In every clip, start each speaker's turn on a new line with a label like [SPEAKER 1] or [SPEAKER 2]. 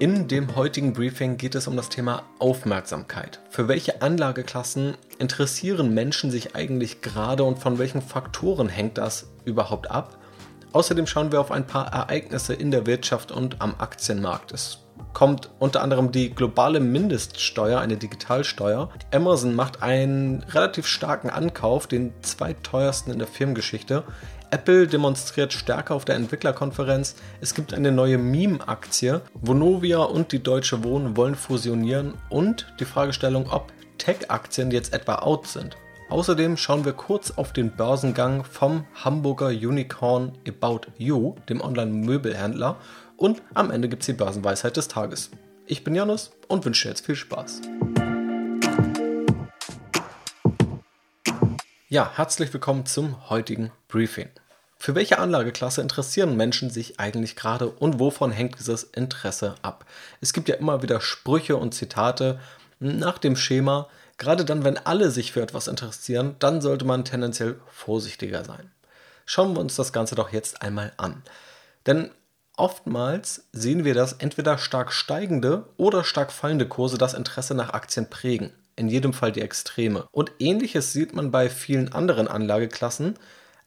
[SPEAKER 1] In dem heutigen Briefing geht es um das Thema Aufmerksamkeit. Für welche Anlageklassen interessieren Menschen sich eigentlich gerade und von welchen Faktoren hängt das überhaupt ab? Außerdem schauen wir auf ein paar Ereignisse in der Wirtschaft und am Aktienmarkt. Es kommt unter anderem die globale Mindeststeuer, eine Digitalsteuer. Amazon macht einen relativ starken Ankauf, den zweiteuersten in der Firmengeschichte. Apple demonstriert stärker auf der Entwicklerkonferenz. Es gibt eine neue Meme-Aktie. Vonovia und die Deutsche Wohnen wollen fusionieren und die Fragestellung, ob Tech-Aktien jetzt etwa out sind. Außerdem schauen wir kurz auf den Börsengang vom Hamburger Unicorn About You, dem Online-Möbelhändler. Und am Ende gibt es die Börsenweisheit des Tages. Ich bin Janus und wünsche dir jetzt viel Spaß. Ja, herzlich willkommen zum heutigen Briefing. Für welche Anlageklasse interessieren Menschen sich eigentlich gerade und wovon hängt dieses Interesse ab? Es gibt ja immer wieder Sprüche und Zitate nach dem Schema, gerade dann, wenn alle sich für etwas interessieren, dann sollte man tendenziell vorsichtiger sein. Schauen wir uns das Ganze doch jetzt einmal an. Denn oftmals sehen wir, dass entweder stark steigende oder stark fallende Kurse das Interesse nach Aktien prägen in jedem Fall die Extreme. Und ähnliches sieht man bei vielen anderen Anlageklassen,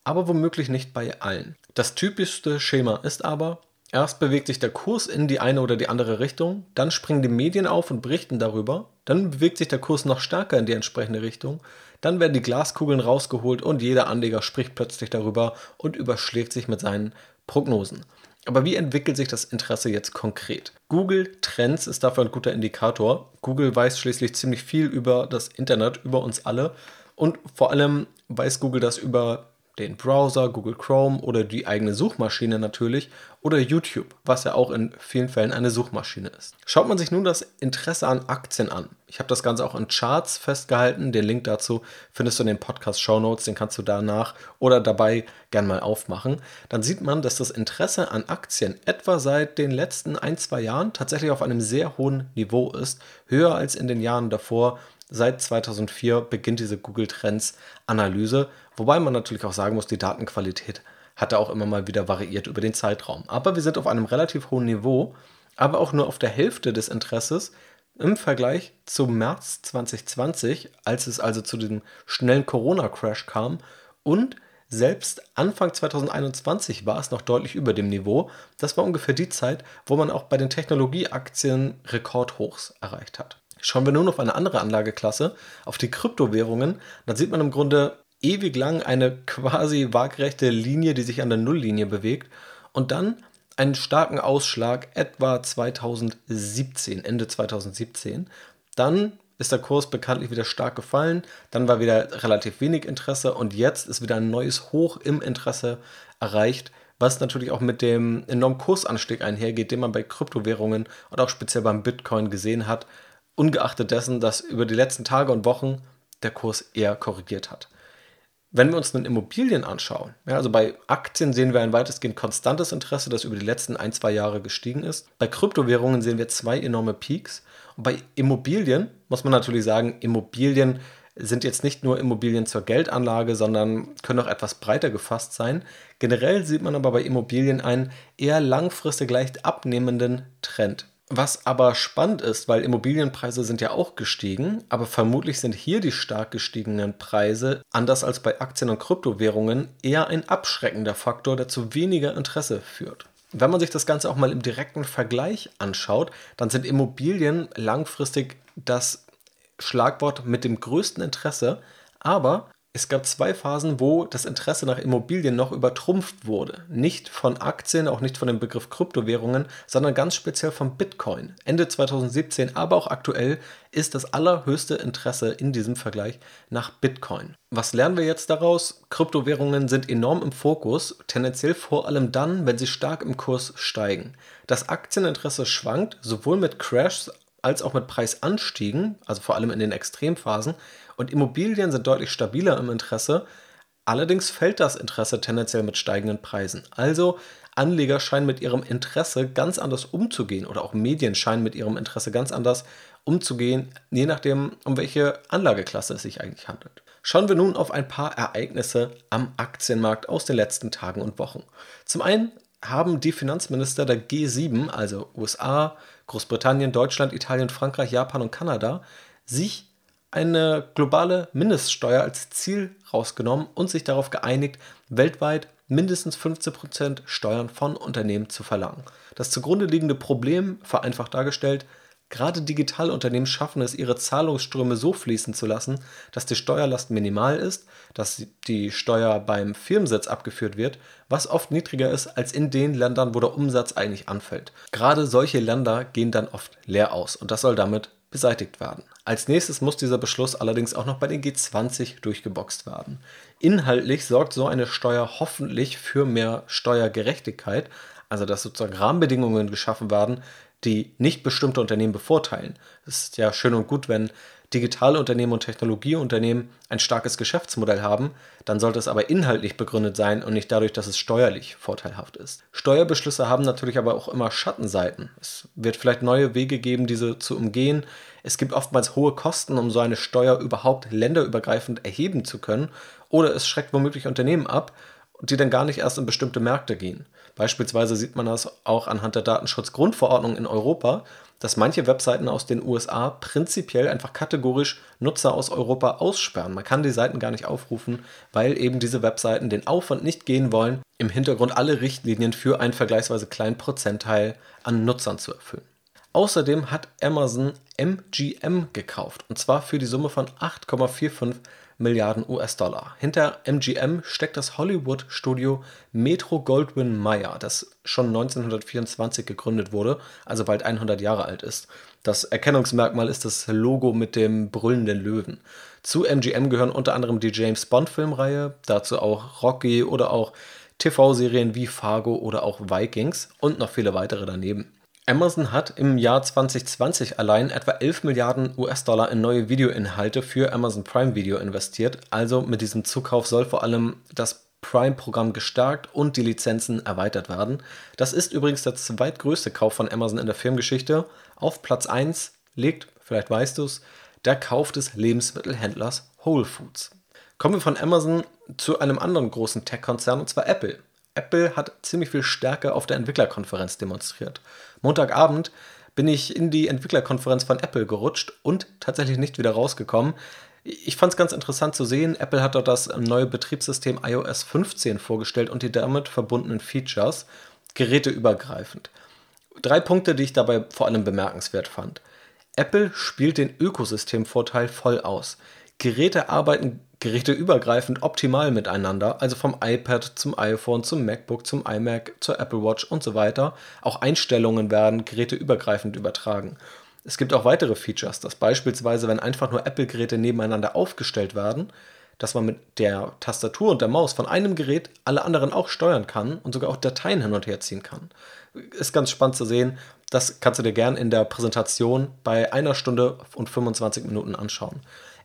[SPEAKER 1] aber womöglich nicht bei allen. Das typischste Schema ist aber, erst bewegt sich der Kurs in die eine oder die andere Richtung, dann springen die Medien auf und berichten darüber, dann bewegt sich der Kurs noch stärker in die entsprechende Richtung, dann werden die Glaskugeln rausgeholt und jeder Anleger spricht plötzlich darüber und überschlägt sich mit seinen Prognosen. Aber wie entwickelt sich das Interesse jetzt konkret? Google Trends ist dafür ein guter Indikator. Google weiß schließlich ziemlich viel über das Internet, über uns alle. Und vor allem weiß Google das über den Browser, Google Chrome oder die eigene Suchmaschine natürlich oder YouTube, was ja auch in vielen Fällen eine Suchmaschine ist. Schaut man sich nun das Interesse an Aktien an. Ich habe das Ganze auch in Charts festgehalten. Den Link dazu findest du in den Podcast Show Notes, den kannst du danach oder dabei gern mal aufmachen. Dann sieht man, dass das Interesse an Aktien etwa seit den letzten ein, zwei Jahren tatsächlich auf einem sehr hohen Niveau ist, höher als in den Jahren davor seit 2004 beginnt diese Google Trends Analyse, wobei man natürlich auch sagen muss, die Datenqualität hat da auch immer mal wieder variiert über den Zeitraum. Aber wir sind auf einem relativ hohen Niveau, aber auch nur auf der Hälfte des Interesses im Vergleich zu März 2020, als es also zu dem schnellen Corona-Crash kam und selbst Anfang 2021 war es noch deutlich über dem Niveau. Das war ungefähr die Zeit, wo man auch bei den Technologieaktien Rekordhochs erreicht hat. Schauen wir nun auf eine andere Anlageklasse, auf die Kryptowährungen, dann sieht man im Grunde ewig lang eine quasi waagrechte Linie, die sich an der Nulllinie bewegt. Und dann einen starken Ausschlag etwa 2017, Ende 2017. Dann ist der Kurs bekanntlich wieder stark gefallen, dann war wieder relativ wenig Interesse. Und jetzt ist wieder ein neues Hoch im Interesse erreicht, was natürlich auch mit dem enormen Kursanstieg einhergeht, den man bei Kryptowährungen und auch speziell beim Bitcoin gesehen hat ungeachtet dessen, dass über die letzten Tage und Wochen der Kurs eher korrigiert hat. Wenn wir uns nun Immobilien anschauen, ja, also bei Aktien sehen wir ein weitestgehend konstantes Interesse, das über die letzten ein, zwei Jahre gestiegen ist. Bei Kryptowährungen sehen wir zwei enorme Peaks. Und bei Immobilien muss man natürlich sagen, Immobilien sind jetzt nicht nur Immobilien zur Geldanlage, sondern können auch etwas breiter gefasst sein. Generell sieht man aber bei Immobilien einen eher langfristig leicht abnehmenden Trend. Was aber spannend ist, weil Immobilienpreise sind ja auch gestiegen, aber vermutlich sind hier die stark gestiegenen Preise, anders als bei Aktien und Kryptowährungen, eher ein abschreckender Faktor, der zu weniger Interesse führt. Wenn man sich das Ganze auch mal im direkten Vergleich anschaut, dann sind Immobilien langfristig das Schlagwort mit dem größten Interesse, aber es gab zwei Phasen, wo das Interesse nach Immobilien noch übertrumpft wurde. Nicht von Aktien, auch nicht von dem Begriff Kryptowährungen, sondern ganz speziell von Bitcoin. Ende 2017, aber auch aktuell ist das allerhöchste Interesse in diesem Vergleich nach Bitcoin. Was lernen wir jetzt daraus? Kryptowährungen sind enorm im Fokus, tendenziell vor allem dann, wenn sie stark im Kurs steigen. Das Aktieninteresse schwankt, sowohl mit Crashs als auch mit Preisanstiegen, also vor allem in den Extremphasen. Und Immobilien sind deutlich stabiler im Interesse. Allerdings fällt das Interesse tendenziell mit steigenden Preisen. Also Anleger scheinen mit ihrem Interesse ganz anders umzugehen oder auch Medien scheinen mit ihrem Interesse ganz anders umzugehen, je nachdem, um welche Anlageklasse es sich eigentlich handelt. Schauen wir nun auf ein paar Ereignisse am Aktienmarkt aus den letzten Tagen und Wochen. Zum einen haben die Finanzminister der G7, also USA, Großbritannien, Deutschland, Italien, Frankreich, Japan und Kanada, sich eine globale Mindeststeuer als Ziel rausgenommen und sich darauf geeinigt, weltweit mindestens 15% Steuern von Unternehmen zu verlangen. Das zugrunde liegende Problem, vereinfacht dargestellt, Gerade Digitalunternehmen schaffen es, ihre Zahlungsströme so fließen zu lassen, dass die Steuerlast minimal ist, dass die Steuer beim Firmensitz abgeführt wird, was oft niedriger ist als in den Ländern, wo der Umsatz eigentlich anfällt. Gerade solche Länder gehen dann oft leer aus und das soll damit beseitigt werden. Als nächstes muss dieser Beschluss allerdings auch noch bei den G20 durchgeboxt werden. Inhaltlich sorgt so eine Steuer hoffentlich für mehr Steuergerechtigkeit, also dass sozusagen Rahmenbedingungen geschaffen werden, die nicht bestimmte Unternehmen bevorteilen. Es ist ja schön und gut, wenn digitale Unternehmen und Technologieunternehmen ein starkes Geschäftsmodell haben, dann sollte es aber inhaltlich begründet sein und nicht dadurch, dass es steuerlich vorteilhaft ist. Steuerbeschlüsse haben natürlich aber auch immer Schattenseiten. Es wird vielleicht neue Wege geben, diese zu umgehen. Es gibt oftmals hohe Kosten, um so eine Steuer überhaupt länderübergreifend erheben zu können, oder es schreckt womöglich Unternehmen ab, die dann gar nicht erst in bestimmte Märkte gehen. Beispielsweise sieht man das auch anhand der Datenschutzgrundverordnung in Europa, dass manche Webseiten aus den USA prinzipiell einfach kategorisch Nutzer aus Europa aussperren. Man kann die Seiten gar nicht aufrufen, weil eben diese Webseiten den Aufwand nicht gehen wollen, im Hintergrund alle Richtlinien für einen vergleichsweise kleinen Prozentteil an Nutzern zu erfüllen. Außerdem hat Amazon MGM gekauft und zwar für die Summe von 8,45 Milliarden US-Dollar. Hinter MGM steckt das Hollywood-Studio Metro Goldwyn Mayer, das schon 1924 gegründet wurde, also bald 100 Jahre alt ist. Das Erkennungsmerkmal ist das Logo mit dem brüllenden Löwen. Zu MGM gehören unter anderem die James Bond-Filmreihe, dazu auch Rocky oder auch TV-Serien wie Fargo oder auch Vikings und noch viele weitere daneben. Amazon hat im Jahr 2020 allein etwa 11 Milliarden US-Dollar in neue Videoinhalte für Amazon Prime Video investiert. Also mit diesem Zukauf soll vor allem das Prime-Programm gestärkt und die Lizenzen erweitert werden. Das ist übrigens der zweitgrößte Kauf von Amazon in der Firmengeschichte. Auf Platz 1 liegt, vielleicht weißt du es, der Kauf des Lebensmittelhändlers Whole Foods. Kommen wir von Amazon zu einem anderen großen Tech-Konzern, und zwar Apple. Apple hat ziemlich viel Stärke auf der Entwicklerkonferenz demonstriert. Montagabend bin ich in die Entwicklerkonferenz von Apple gerutscht und tatsächlich nicht wieder rausgekommen. Ich fand es ganz interessant zu sehen. Apple hat dort das neue Betriebssystem iOS 15 vorgestellt und die damit verbundenen Features, geräteübergreifend. Drei Punkte, die ich dabei vor allem bemerkenswert fand. Apple spielt den Ökosystemvorteil voll aus. Geräte arbeiten geräteübergreifend optimal miteinander, also vom iPad zum iPhone, zum MacBook, zum iMac, zur Apple Watch und so weiter. Auch Einstellungen werden geräteübergreifend übertragen. Es gibt auch weitere Features, dass beispielsweise, wenn einfach nur Apple-Geräte nebeneinander aufgestellt werden, dass man mit der Tastatur und der Maus von einem Gerät alle anderen auch steuern kann und sogar auch Dateien hin und her ziehen kann. Ist ganz spannend zu sehen. Das kannst du dir gern in der Präsentation bei einer Stunde und 25 Minuten anschauen.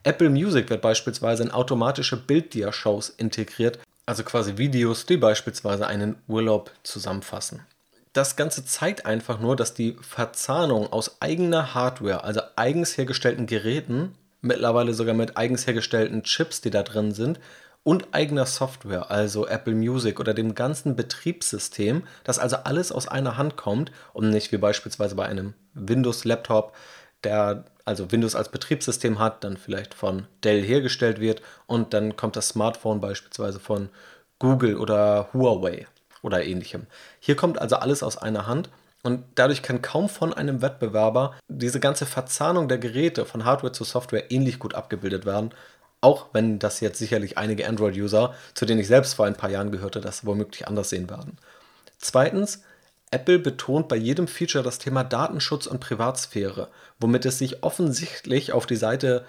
[SPEAKER 1] Apple Music wird beispielsweise in automatische Bilddia-Shows integriert, also quasi Videos, die beispielsweise einen Urlaub zusammenfassen. Das Ganze zeigt einfach nur, dass die Verzahnung aus eigener Hardware, also eigens hergestellten Geräten, mittlerweile sogar mit eigens hergestellten Chips, die da drin sind, und eigener Software, also Apple Music oder dem ganzen Betriebssystem, dass also alles aus einer Hand kommt und nicht wie beispielsweise bei einem Windows-Laptop der also Windows als Betriebssystem hat, dann vielleicht von Dell hergestellt wird und dann kommt das Smartphone beispielsweise von Google oder Huawei oder ähnlichem. Hier kommt also alles aus einer Hand und dadurch kann kaum von einem Wettbewerber diese ganze Verzahnung der Geräte von Hardware zu Software ähnlich gut abgebildet werden. Auch wenn das jetzt sicherlich einige Android-User, zu denen ich selbst vor ein paar Jahren gehörte, das womöglich anders sehen werden. Zweitens, Apple betont bei jedem Feature das Thema Datenschutz und Privatsphäre, womit es sich offensichtlich auf die Seite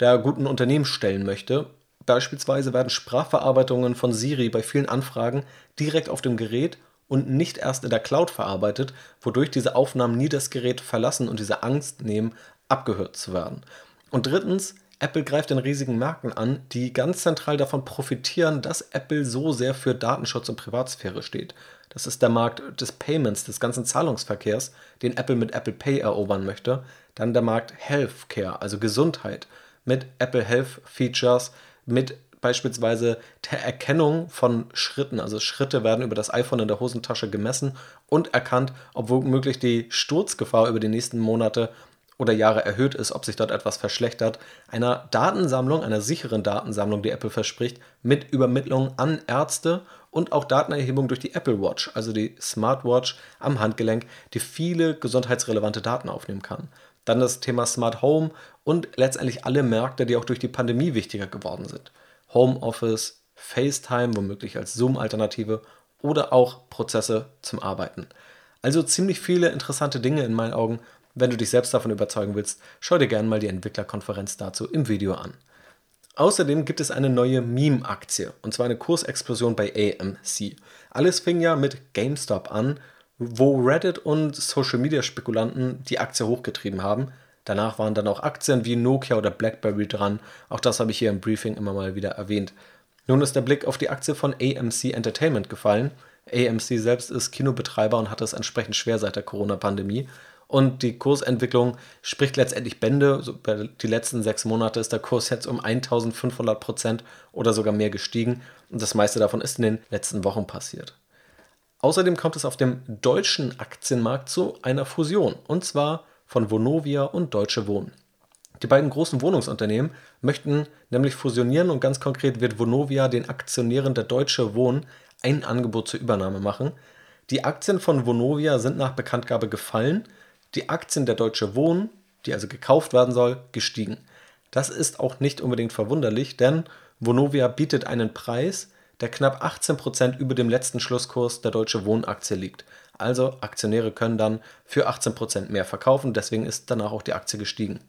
[SPEAKER 1] der guten Unternehmen stellen möchte. Beispielsweise werden Sprachverarbeitungen von Siri bei vielen Anfragen direkt auf dem Gerät und nicht erst in der Cloud verarbeitet, wodurch diese Aufnahmen nie das Gerät verlassen und diese Angst nehmen, abgehört zu werden. Und drittens, Apple greift den riesigen Marken an, die ganz zentral davon profitieren, dass Apple so sehr für Datenschutz und Privatsphäre steht. Das ist der Markt des Payments, des ganzen Zahlungsverkehrs, den Apple mit Apple Pay erobern möchte. Dann der Markt Healthcare, also Gesundheit, mit Apple Health Features, mit beispielsweise der Erkennung von Schritten. Also Schritte werden über das iPhone in der Hosentasche gemessen und erkannt, ob womöglich die Sturzgefahr über die nächsten Monate oder Jahre erhöht ist, ob sich dort etwas verschlechtert. Einer Datensammlung, einer sicheren Datensammlung, die Apple verspricht, mit Übermittlung an Ärzte und auch Datenerhebung durch die Apple Watch, also die Smartwatch am Handgelenk, die viele gesundheitsrelevante Daten aufnehmen kann. Dann das Thema Smart Home und letztendlich alle Märkte, die auch durch die Pandemie wichtiger geworden sind. Homeoffice, FaceTime, womöglich als Zoom-Alternative oder auch Prozesse zum Arbeiten. Also ziemlich viele interessante Dinge in meinen Augen. Wenn du dich selbst davon überzeugen willst, schau dir gerne mal die Entwicklerkonferenz dazu im Video an. Außerdem gibt es eine neue Meme-Aktie, und zwar eine Kursexplosion bei AMC. Alles fing ja mit GameStop an, wo Reddit und Social-Media-Spekulanten die Aktie hochgetrieben haben. Danach waren dann auch Aktien wie Nokia oder BlackBerry dran. Auch das habe ich hier im Briefing immer mal wieder erwähnt. Nun ist der Blick auf die Aktie von AMC Entertainment gefallen. AMC selbst ist Kinobetreiber und hat es entsprechend schwer seit der Corona-Pandemie. Und die Kursentwicklung spricht letztendlich Bände. So, die letzten sechs Monate ist der Kurs jetzt um 1500 Prozent oder sogar mehr gestiegen. Und das meiste davon ist in den letzten Wochen passiert. Außerdem kommt es auf dem deutschen Aktienmarkt zu einer Fusion. Und zwar von Vonovia und Deutsche Wohnen. Die beiden großen Wohnungsunternehmen möchten nämlich fusionieren und ganz konkret wird Vonovia den Aktionären der Deutsche Wohnen ein Angebot zur Übernahme machen. Die Aktien von Vonovia sind nach Bekanntgabe gefallen, die Aktien der Deutsche Wohnen, die also gekauft werden soll, gestiegen. Das ist auch nicht unbedingt verwunderlich, denn Vonovia bietet einen Preis, der knapp 18% über dem letzten Schlusskurs der Deutsche Wohnaktie liegt. Also Aktionäre können dann für 18% mehr verkaufen, deswegen ist danach auch die Aktie gestiegen.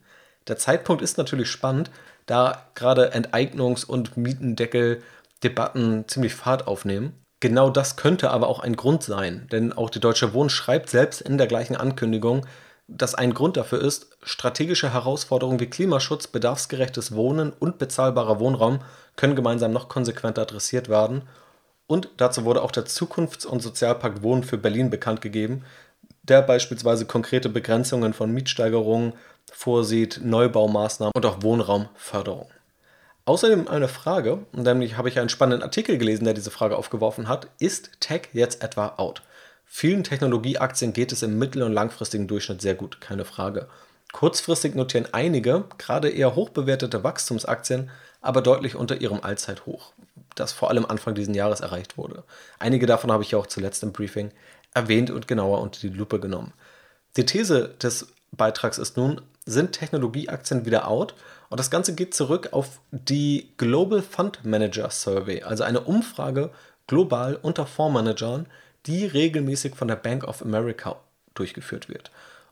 [SPEAKER 1] Der Zeitpunkt ist natürlich spannend, da gerade Enteignungs- und Mietendeckel-Debatten ziemlich Fahrt aufnehmen. Genau das könnte aber auch ein Grund sein, denn auch die Deutsche Wohnen schreibt selbst in der gleichen Ankündigung, dass ein Grund dafür ist, strategische Herausforderungen wie Klimaschutz, bedarfsgerechtes Wohnen und bezahlbarer Wohnraum können gemeinsam noch konsequenter adressiert werden. Und dazu wurde auch der Zukunfts- und Sozialpakt Wohnen für Berlin bekannt gegeben, der beispielsweise konkrete Begrenzungen von Mietsteigerungen vorsieht, Neubaumaßnahmen und auch Wohnraumförderung. Außerdem eine Frage, nämlich habe ich einen spannenden Artikel gelesen, der diese Frage aufgeworfen hat, ist Tech jetzt etwa out? Vielen Technologieaktien geht es im mittel- und langfristigen Durchschnitt sehr gut, keine Frage. Kurzfristig notieren einige, gerade eher hochbewertete Wachstumsaktien, aber deutlich unter ihrem Allzeithoch, das vor allem Anfang dieses Jahres erreicht wurde. Einige davon habe ich ja auch zuletzt im Briefing erwähnt und genauer unter die Lupe genommen. Die These des Beitrags ist nun, sind Technologieaktien wieder out? Und das Ganze geht zurück auf die Global Fund Manager Survey, also eine Umfrage global unter Fondsmanagern, die regelmäßig von der Bank of America durchgeführt wird.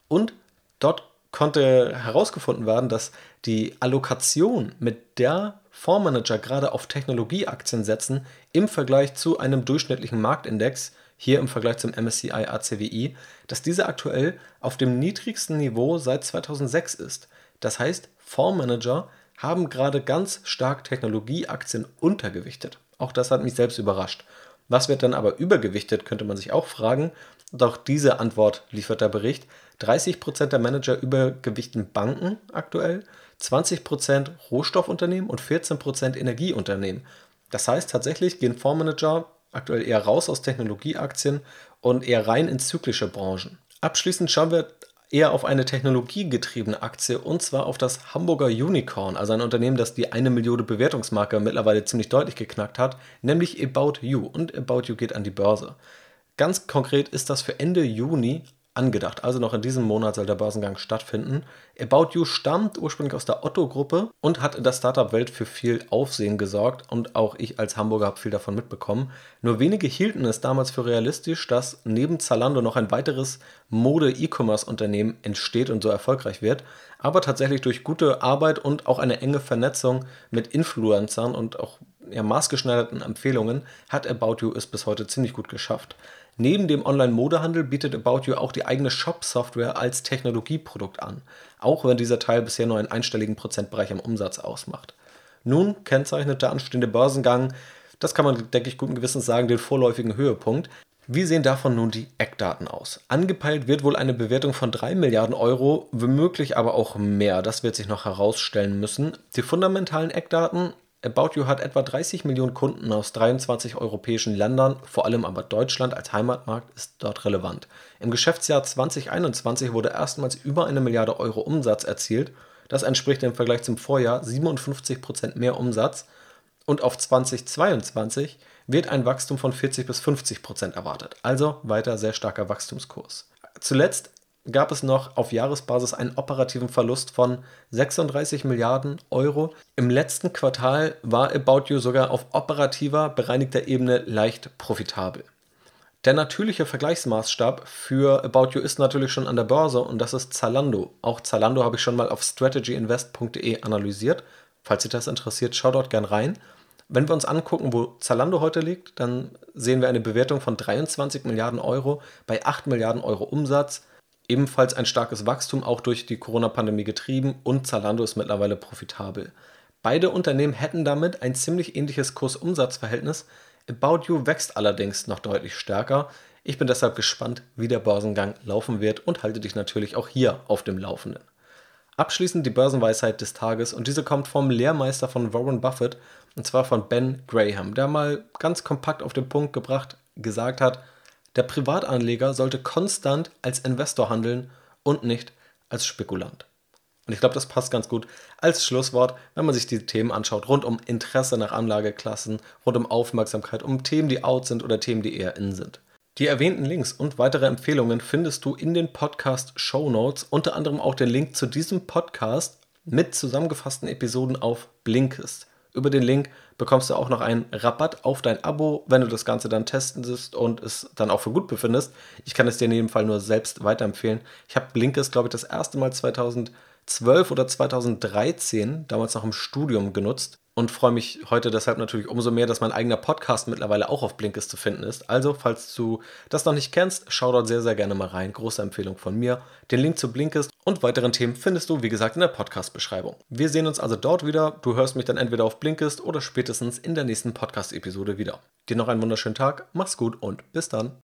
[SPEAKER 1] Und dort konnte herausgefunden werden, dass die Allokation, mit der Fondsmanager gerade auf Technologieaktien setzen, im Vergleich zu einem durchschnittlichen Marktindex, hier im Vergleich zum MSCI ACWI, dass diese aktuell auf dem niedrigsten Niveau seit 2006 ist. Das heißt, Fondsmanager haben gerade ganz stark Technologieaktien untergewichtet. Auch das hat mich selbst überrascht. Was wird dann aber übergewichtet, könnte man sich auch fragen. Doch diese Antwort liefert der Bericht. 30% der Manager übergewichten Banken aktuell, 20% Rohstoffunternehmen und 14% Energieunternehmen. Das heißt, tatsächlich gehen Fondsmanager aktuell eher raus aus Technologieaktien und eher rein in zyklische Branchen. Abschließend schauen wir eher auf eine technologiegetriebene Aktie und zwar auf das Hamburger Unicorn, also ein Unternehmen, das die eine Million Bewertungsmarke mittlerweile ziemlich deutlich geknackt hat, nämlich About You. Und About You geht an die Börse. Ganz konkret ist das für Ende Juni angedacht. Also noch in diesem Monat soll der Börsengang stattfinden. About You stammt ursprünglich aus der Otto-Gruppe und hat in der Startup-Welt für viel Aufsehen gesorgt und auch ich als Hamburger habe viel davon mitbekommen. Nur wenige hielten es damals für realistisch, dass neben Zalando noch ein weiteres Mode-E-Commerce-Unternehmen entsteht und so erfolgreich wird. Aber tatsächlich durch gute Arbeit und auch eine enge Vernetzung mit Influencern und auch ja, maßgeschneiderten Empfehlungen hat About You es bis heute ziemlich gut geschafft. Neben dem Online-Modehandel bietet About You auch die eigene Shop-Software als Technologieprodukt an, auch wenn dieser Teil bisher nur einen einstelligen Prozentbereich am Umsatz ausmacht. Nun kennzeichnet der anstehende Börsengang, das kann man, denke ich, guten Gewissens sagen, den vorläufigen Höhepunkt. Wie sehen davon nun die Eckdaten aus? Angepeilt wird wohl eine Bewertung von 3 Milliarden Euro, womöglich aber auch mehr. Das wird sich noch herausstellen müssen. Die fundamentalen Eckdaten About You hat etwa 30 Millionen Kunden aus 23 europäischen Ländern, vor allem aber Deutschland als Heimatmarkt ist dort relevant. Im Geschäftsjahr 2021 wurde erstmals über eine Milliarde Euro Umsatz erzielt. Das entspricht im Vergleich zum Vorjahr 57 Prozent mehr Umsatz. Und auf 2022 wird ein Wachstum von 40 bis 50 Prozent erwartet. Also weiter sehr starker Wachstumskurs. Zuletzt gab es noch auf Jahresbasis einen operativen Verlust von 36 Milliarden Euro. Im letzten Quartal war About You sogar auf operativer, bereinigter Ebene leicht profitabel. Der natürliche Vergleichsmaßstab für About You ist natürlich schon an der Börse und das ist Zalando. Auch Zalando habe ich schon mal auf strategyinvest.de analysiert. Falls Sie das interessiert, schaut dort gern rein. Wenn wir uns angucken, wo Zalando heute liegt, dann sehen wir eine Bewertung von 23 Milliarden Euro bei 8 Milliarden Euro Umsatz. Ebenfalls ein starkes Wachstum, auch durch die Corona-Pandemie getrieben und Zalando ist mittlerweile profitabel. Beide Unternehmen hätten damit ein ziemlich ähnliches Kurs-Umsatz-Verhältnis. About You wächst allerdings noch deutlich stärker. Ich bin deshalb gespannt, wie der Börsengang laufen wird und halte dich natürlich auch hier auf dem Laufenden. Abschließend die Börsenweisheit des Tages und diese kommt vom Lehrmeister von Warren Buffett und zwar von Ben Graham, der mal ganz kompakt auf den Punkt gebracht gesagt hat, der Privatanleger sollte konstant als Investor handeln und nicht als Spekulant. Und ich glaube, das passt ganz gut als Schlusswort, wenn man sich diese Themen anschaut, rund um Interesse nach Anlageklassen, rund um Aufmerksamkeit, um Themen, die out sind oder Themen, die eher in sind. Die erwähnten Links und weitere Empfehlungen findest du in den Podcast Show Notes, unter anderem auch den Link zu diesem Podcast mit zusammengefassten Episoden auf Blinkist. Über den Link bekommst du auch noch einen Rabatt auf dein Abo, wenn du das Ganze dann testest und es dann auch für gut befindest. Ich kann es dir in jedem Fall nur selbst weiterempfehlen. Ich habe Blinkist, glaube ich, das erste Mal 2012 oder 2013, damals noch im Studium, genutzt und freue mich heute deshalb natürlich umso mehr, dass mein eigener Podcast mittlerweile auch auf Blinkist zu finden ist. Also, falls du das noch nicht kennst, schau dort sehr, sehr gerne mal rein. Große Empfehlung von mir. Den Link zu Blinkist und weiteren Themen findest du, wie gesagt, in der Podcast-Beschreibung. Wir sehen uns also dort wieder. Du hörst mich dann entweder auf Blinkist oder spätestens in der nächsten Podcast-Episode wieder. Dir noch einen wunderschönen Tag, mach's gut und bis dann.